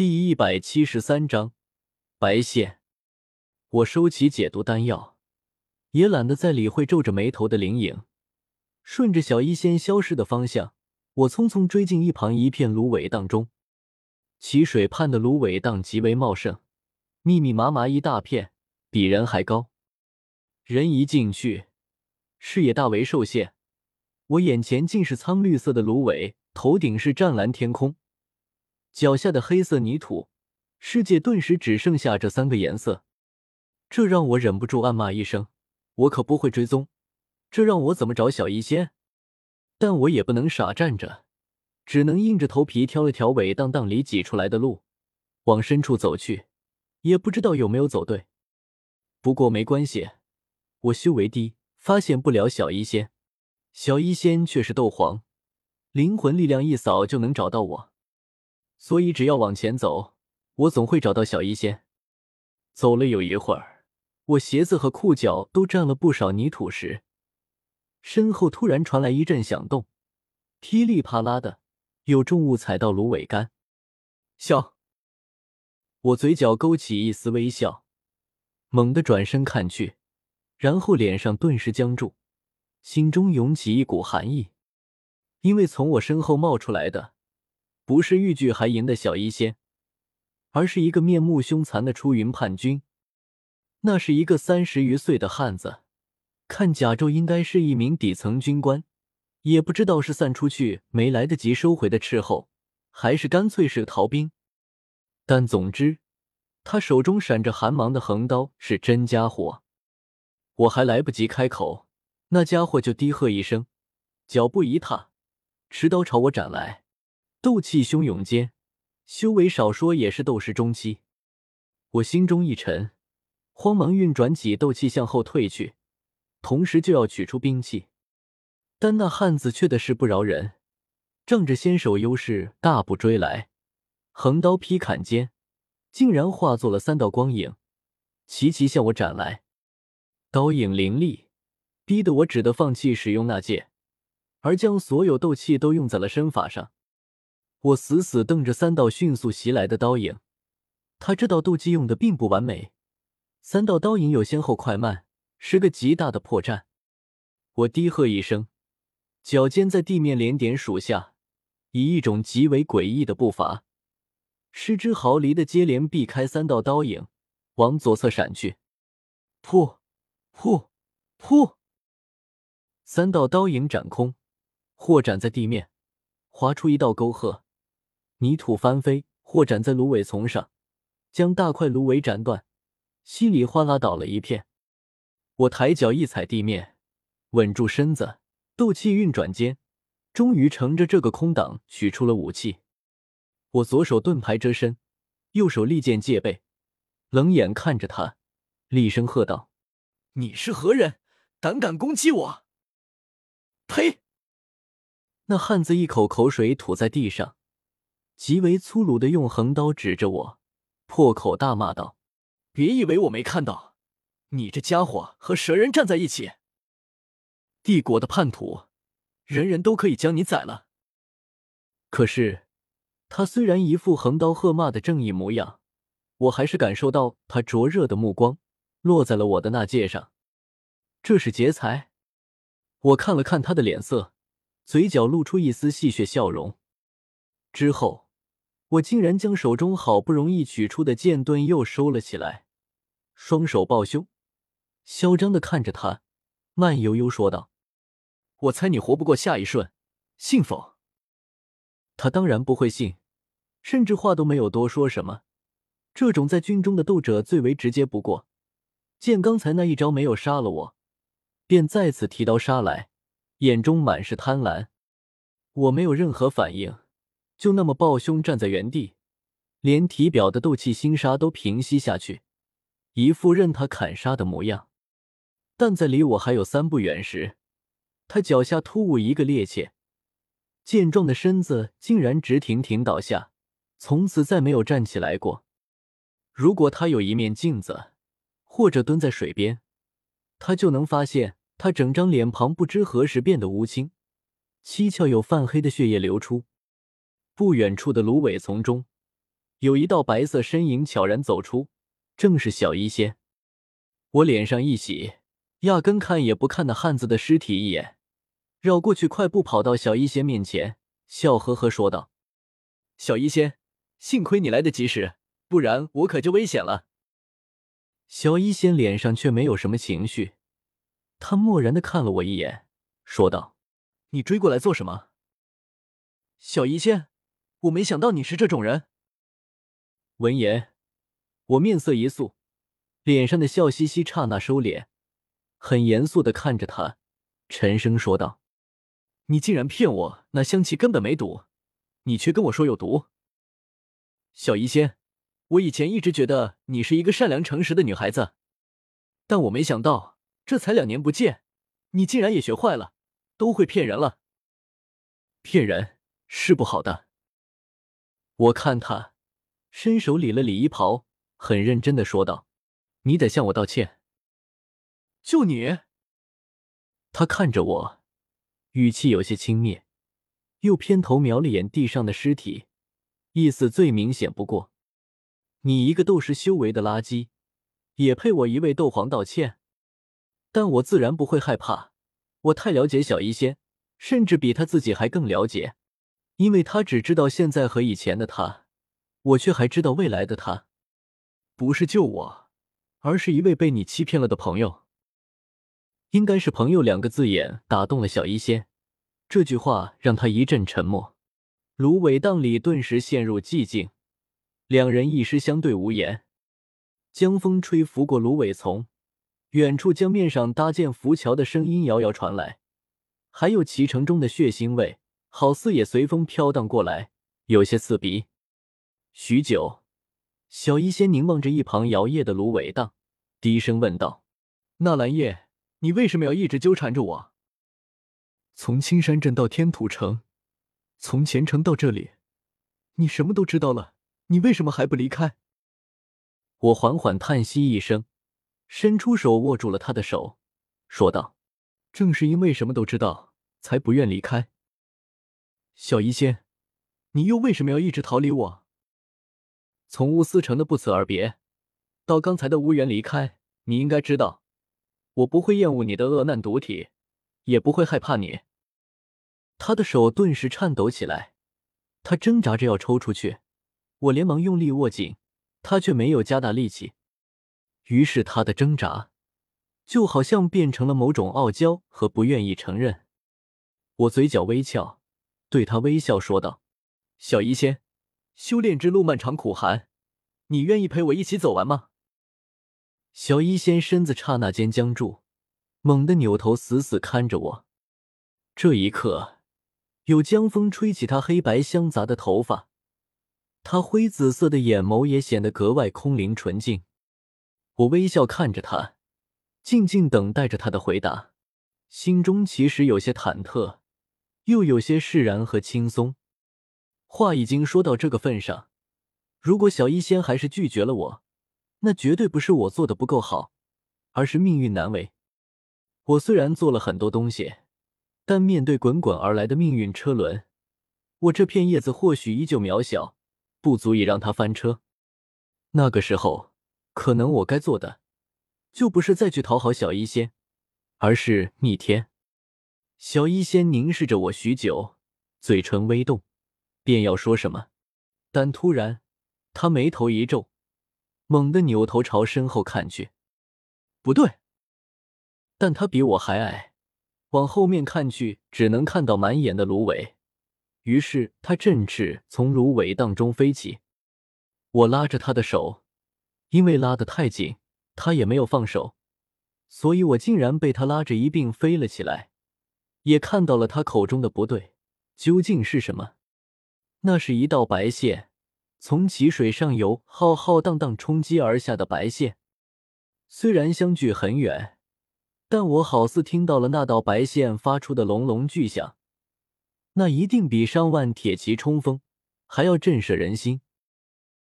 第一百七十三章白线。我收起解毒丹药，也懒得再理会皱着眉头的灵影，顺着小医仙消失的方向，我匆匆追进一旁一片芦苇荡中。奇水畔的芦苇荡极为茂盛，密密麻麻一大片，比人还高。人一进去，视野大为受限。我眼前尽是苍绿色的芦苇，头顶是湛蓝天空。脚下的黑色泥土，世界顿时只剩下这三个颜色，这让我忍不住暗骂一声：“我可不会追踪，这让我怎么找小医仙？”但我也不能傻站着，只能硬着头皮挑了条苇荡荡里挤出来的路，往深处走去。也不知道有没有走对，不过没关系，我修为低，发现不了小医仙，小医仙却是斗皇，灵魂力量一扫就能找到我。所以，只要往前走，我总会找到小医仙。走了有一会儿，我鞋子和裤脚都沾了不少泥土时，身后突然传来一阵响动，噼里啪啦的，有重物踩到芦苇杆。笑，我嘴角勾起一丝微笑，猛地转身看去，然后脸上顿时僵住，心中涌起一股寒意，因为从我身后冒出来的。不是欲拒还迎的小医仙，而是一个面目凶残的出云叛军。那是一个三十余岁的汉子，看甲胄应该是一名底层军官，也不知道是散出去没来得及收回的斥候，还是干脆是逃兵。但总之，他手中闪着寒芒的横刀是真家伙。我还来不及开口，那家伙就低喝一声，脚步一踏，持刀朝我斩来。斗气汹涌间，修为少说也是斗师中期。我心中一沉，慌忙运转起斗气向后退去，同时就要取出兵器。但那汉子却的是不饶人，仗着先手优势大步追来，横刀劈砍间，竟然化作了三道光影，齐齐向我斩来。刀影凌厉，逼得我只得放弃使用那剑，而将所有斗气都用在了身法上。我死死瞪着三道迅速袭来的刀影，他这道斗技用的并不完美，三道刀影有先后快慢，是个极大的破绽。我低喝一声，脚尖在地面连点数下，以一种极为诡异的步伐，失之毫厘的接连避开三道刀影，往左侧闪去。噗，噗，噗，三道刀影斩空，或斩在地面，划出一道沟壑。泥土翻飞，或斩在芦苇丛上，将大块芦苇斩断，稀里哗啦倒了一片。我抬脚一踩地面，稳住身子，斗气运转间，终于乘着这个空档取出了武器。我左手盾牌遮身，右手利剑戒备，冷眼看着他，厉声喝道：“你是何人？胆敢攻击我？”呸！那汉子一口口水吐在地上。极为粗鲁的用横刀指着我，破口大骂道：“别以为我没看到，你这家伙和蛇人站在一起，帝国的叛徒，人人都可以将你宰了。”可是，他虽然一副横刀喝骂的正义模样，我还是感受到他灼热的目光落在了我的那戒上。这是劫财？我看了看他的脸色，嘴角露出一丝戏谑笑容，之后。我竟然将手中好不容易取出的剑盾又收了起来，双手抱胸，嚣张的看着他，慢悠悠说道：“我猜你活不过下一瞬，信否？”他当然不会信，甚至话都没有多说什么。这种在军中的斗者最为直接不过，见刚才那一招没有杀了我，便再次提刀杀来，眼中满是贪婪。我没有任何反应。就那么抱胸站在原地，连体表的斗气星沙都平息下去，一副任他砍杀的模样。但在离我还有三步远时，他脚下突兀一个趔趄，健壮的身子竟然直挺挺倒下，从此再没有站起来过。如果他有一面镜子，或者蹲在水边，他就能发现他整张脸庞不知何时变得乌青，七窍有泛黑的血液流出。不远处的芦苇丛中，有一道白色身影悄然走出，正是小医仙。我脸上一喜，压根看也不看那汉子的尸体一眼，绕过去，快步跑到小医仙面前，笑呵呵说道：“小医仙，幸亏你来得及时，不然我可就危险了。”小医仙脸上却没有什么情绪，他漠然的看了我一眼，说道：“你追过来做什么？”小医仙，我没想到你是这种人。闻言，我面色一肃，脸上的笑嘻嘻刹那收敛，很严肃的看着他，沉声说道：“你竟然骗我，那香气根本没毒，你却跟我说有毒。”小医仙，我以前一直觉得你是一个善良诚实的女孩子，但我没想到，这才两年不见，你竟然也学坏了，都会骗人了。骗人。是不好的。我看他伸手理了理衣袍，很认真的说道：“你得向我道歉。”就你？他看着我，语气有些轻蔑，又偏头瞄了眼地上的尸体，意思最明显不过：“你一个斗师修为的垃圾，也配我一位斗皇道歉？”但我自然不会害怕，我太了解小医仙，甚至比他自己还更了解。因为他只知道现在和以前的他，我却还知道未来的他。不是救我，而是一位被你欺骗了的朋友。应该是“朋友”两个字眼打动了小医仙，这句话让他一阵沉默。芦苇荡里顿时陷入寂静，两人一时相对无言。江风吹拂过芦苇丛，远处江面上搭建浮桥的声音遥遥传来，还有脐橙中的血腥味。好似也随风飘荡过来，有些刺鼻。许久，小医仙凝望着一旁摇曳的芦苇荡，低声问道：“纳兰叶，你为什么要一直纠缠着我？从青山镇到天土城，从前城到这里，你什么都知道了，你为什么还不离开？”我缓缓叹息一声，伸出手握住了他的手，说道：“正是因为什么都知道，才不愿离开。”小医仙，你又为什么要一直逃离我？从乌思城的不辞而别，到刚才的无缘离开，你应该知道，我不会厌恶你的恶难毒体，也不会害怕你。他的手顿时颤抖起来，他挣扎着要抽出去，我连忙用力握紧，他却没有加大力气。于是他的挣扎，就好像变成了某种傲娇和不愿意承认。我嘴角微翘。对他微笑说道：“小医仙，修炼之路漫长苦寒，你愿意陪我一起走完吗？”小医仙身子刹那间僵住，猛地扭头，死死看着我。这一刻，有江风吹起他黑白相杂的头发，他灰紫色的眼眸也显得格外空灵纯净。我微笑看着他，静静等待着他的回答，心中其实有些忐忑。又有些释然和轻松。话已经说到这个份上，如果小医仙还是拒绝了我，那绝对不是我做的不够好，而是命运难违。我虽然做了很多东西，但面对滚滚而来的命运车轮，我这片叶子或许依旧渺小，不足以让它翻车。那个时候，可能我该做的，就不是再去讨好小医仙，而是逆天。小医仙凝视着我许久，嘴唇微动，便要说什么，但突然，他眉头一皱，猛地扭头朝身后看去。不对，但他比我还矮，往后面看去，只能看到满眼的芦苇。于是他振翅从芦苇荡中飞起。我拉着他的手，因为拉得太紧，他也没有放手，所以我竟然被他拉着一并飞了起来。也看到了他口中的不对，究竟是什么？那是一道白线，从奇水上游浩浩荡荡冲击而下的白线。虽然相距很远，但我好似听到了那道白线发出的隆隆巨响，那一定比上万铁骑冲锋还要震慑人心。